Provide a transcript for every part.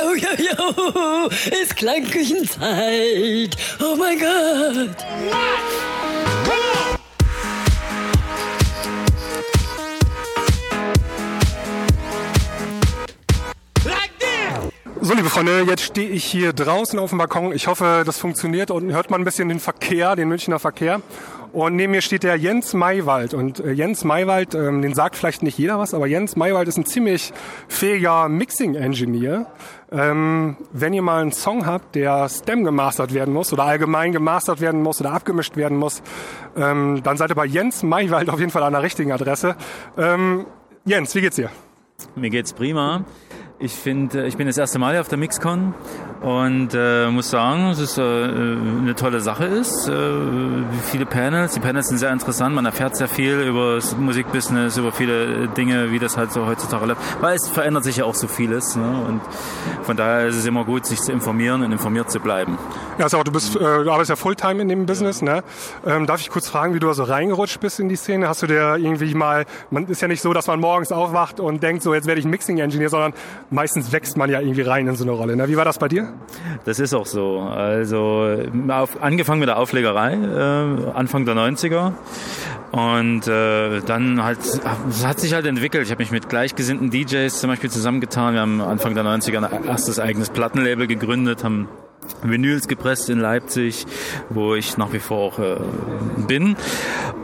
yo, yo, yo, ist Klangküchenzeit. Oh mein Gott. So, liebe Freunde, jetzt stehe ich hier draußen auf dem Balkon. Ich hoffe, das funktioniert. Unten hört man ein bisschen den Verkehr, den Münchner Verkehr. Und neben mir steht der Jens Maywald. Und äh, Jens Maywald, ähm, den sagt vielleicht nicht jeder was, aber Jens Maywald ist ein ziemlich fähiger Mixing-Engineer. Ähm, wenn ihr mal einen Song habt, der Stem gemastert werden muss oder allgemein gemastert werden muss oder abgemischt werden muss, ähm, dann seid ihr bei Jens Maywald auf jeden Fall an der richtigen Adresse. Ähm, Jens, wie geht's dir? Mir geht's prima. Ich finde, ich bin das erste Mal hier auf der Mixcon und äh, muss sagen, dass es äh, eine tolle Sache ist. Äh, viele Panels, die Panels sind sehr interessant. Man erfährt sehr viel über das Musikbusiness, über viele Dinge, wie das halt so heutzutage läuft. Weil es verändert sich ja auch so vieles. Ne? Und von daher ist es immer gut, sich zu informieren und informiert zu bleiben. Ja, also du bist, äh, du arbeitest ja Fulltime in dem Business, ne? Ähm, darf ich kurz fragen, wie du da so reingerutscht bist in die Szene? Hast du dir irgendwie mal, man ist ja nicht so, dass man morgens aufwacht und denkt, so jetzt werde ich Mixing Engineer, sondern meistens wächst man ja irgendwie rein in so eine Rolle. Ne? Wie war das bei dir? Das ist auch so. Also auf, angefangen mit der Auflegerei, äh, Anfang der 90er. Und äh, dann halt, es hat sich halt entwickelt. Ich habe mich mit gleichgesinnten DJs zum Beispiel zusammengetan. Wir haben Anfang der 90er ein erstes eigenes Plattenlabel gegründet, haben Vinyls gepresst in Leipzig, wo ich nach wie vor auch äh, bin.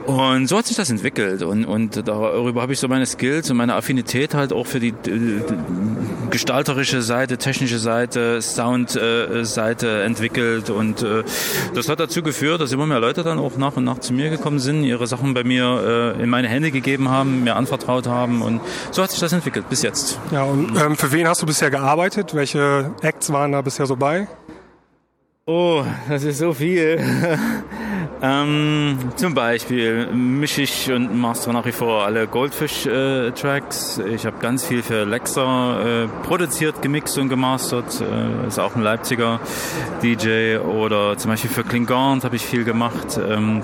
Und so hat sich das entwickelt. Und, und darüber habe ich so meine Skills und meine Affinität halt auch für die, die gestalterische Seite, technische Seite, Sound-Seite äh, entwickelt. Und äh, das hat dazu geführt, dass immer mehr Leute dann auch nach und nach zu mir gekommen sind, ihre Sachen bei mir äh, in meine Hände gegeben haben, mir anvertraut haben. Und so hat sich das entwickelt bis jetzt. Ja, und ähm, für wen hast du bisher gearbeitet? Welche Acts waren da bisher so bei? Oh, das ist so viel. ähm, zum Beispiel mische ich und master nach wie vor alle Goldfish-Tracks. Äh, ich habe ganz viel für Lexa äh, produziert, gemixt und gemastert. Äh, ist auch ein Leipziger DJ. Oder zum Beispiel für Klingant habe ich viel gemacht. Ähm,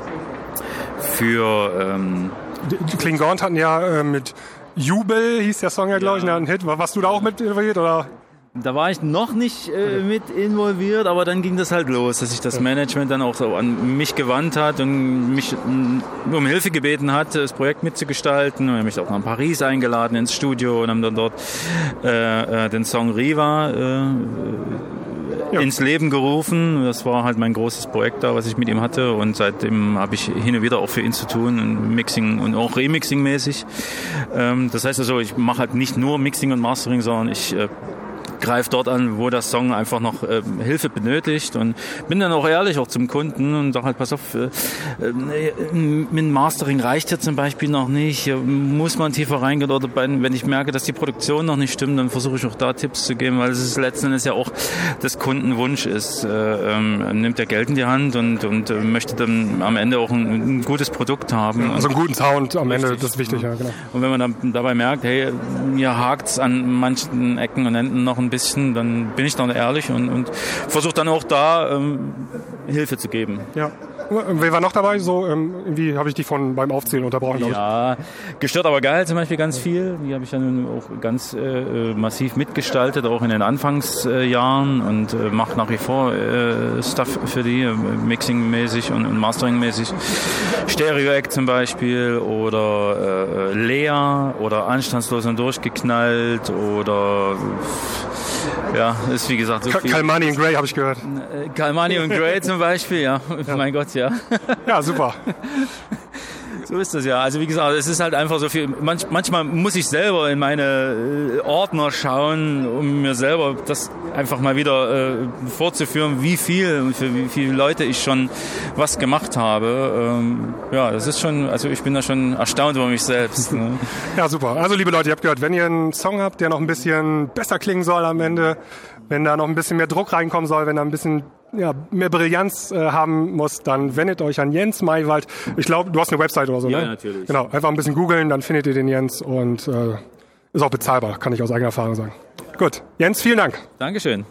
für ähm, die Klingant hatten ja äh, mit Jubel, hieß der Song ja, glaube ich, ein Hit. Warst du da auch mit involviert oder? Da war ich noch nicht äh, mit involviert, aber dann ging das halt los, dass sich das Management dann auch so an mich gewandt hat und mich mm, um Hilfe gebeten hat, das Projekt mitzugestalten. Und haben mich auch nach Paris eingeladen ins Studio und haben dann dort äh, äh, den Song Riva äh, ja. ins Leben gerufen. Das war halt mein großes Projekt da, was ich mit ihm hatte. Und seitdem habe ich hin und wieder auch für ihn zu tun, Mixing und auch Remixing mäßig. Ähm, das heißt also, ich mache halt nicht nur Mixing und Mastering, sondern ich greift dort an, wo der Song einfach noch äh, Hilfe benötigt und bin dann auch ehrlich auch zum Kunden und sage halt, pass auf, äh, äh, mit Mastering reicht ja zum Beispiel noch nicht, muss man tiefer reingehen oder wenn ich merke, dass die Produktion noch nicht stimmt, dann versuche ich auch da Tipps zu geben, weil es ist letzten Endes ja auch das Kundenwunsch ist. Äh, ähm, nimmt er Geld in die Hand und, und äh, möchte dann am Ende auch ein, ein gutes Produkt haben. also einen guten Sound am Ende, das ist wichtig, ja, genau. Und wenn man dann dabei merkt, hey, mir hakt's an manchen Ecken und Enden noch ein bisschen, dann bin ich dann ehrlich und, und versuche dann auch da ähm, Hilfe zu geben. Ja. Wer war noch dabei? So, ähm, irgendwie habe ich dich von beim Aufzählen unterbrochen. Ja, gestört aber geil zum Beispiel ganz viel. Die habe ich dann auch ganz äh, massiv mitgestaltet, auch in den Anfangsjahren und äh, mache nach wie vor äh, Stuff für die, äh, Mixing-mäßig und, und Mastering-mäßig. Stereo-Act zum Beispiel oder äh, Lea oder Anstandslos und durchgeknallt oder ja, ist wie gesagt so viel. Kalmani und Gray habe ich gehört. Kalmani und Gray zum Beispiel, ja. ja. Mein Gott, ja. Ja, super. So ist das ja. Also wie gesagt, es ist halt einfach so viel. Manch, manchmal muss ich selber in meine äh, Ordner schauen, um mir selber das einfach mal wieder äh, vorzuführen, wie viel und für wie viele Leute ich schon was gemacht habe. Ähm, ja, das ist schon, also ich bin da schon erstaunt über mich selbst. Ne? Ja, super. Also liebe Leute, ihr habt gehört, wenn ihr einen Song habt, der noch ein bisschen besser klingen soll am Ende, wenn da noch ein bisschen mehr Druck reinkommen soll, wenn da ein bisschen ja, mehr Brillanz äh, haben muss, dann wendet euch an Jens Maywald. Ich glaube, du hast eine Website oder so, ja, ne? Ja, natürlich. Genau, einfach ein bisschen googeln, dann findet ihr den Jens und äh, ist auch bezahlbar, kann ich aus eigener Erfahrung sagen. Gut, Jens, vielen Dank. Dankeschön.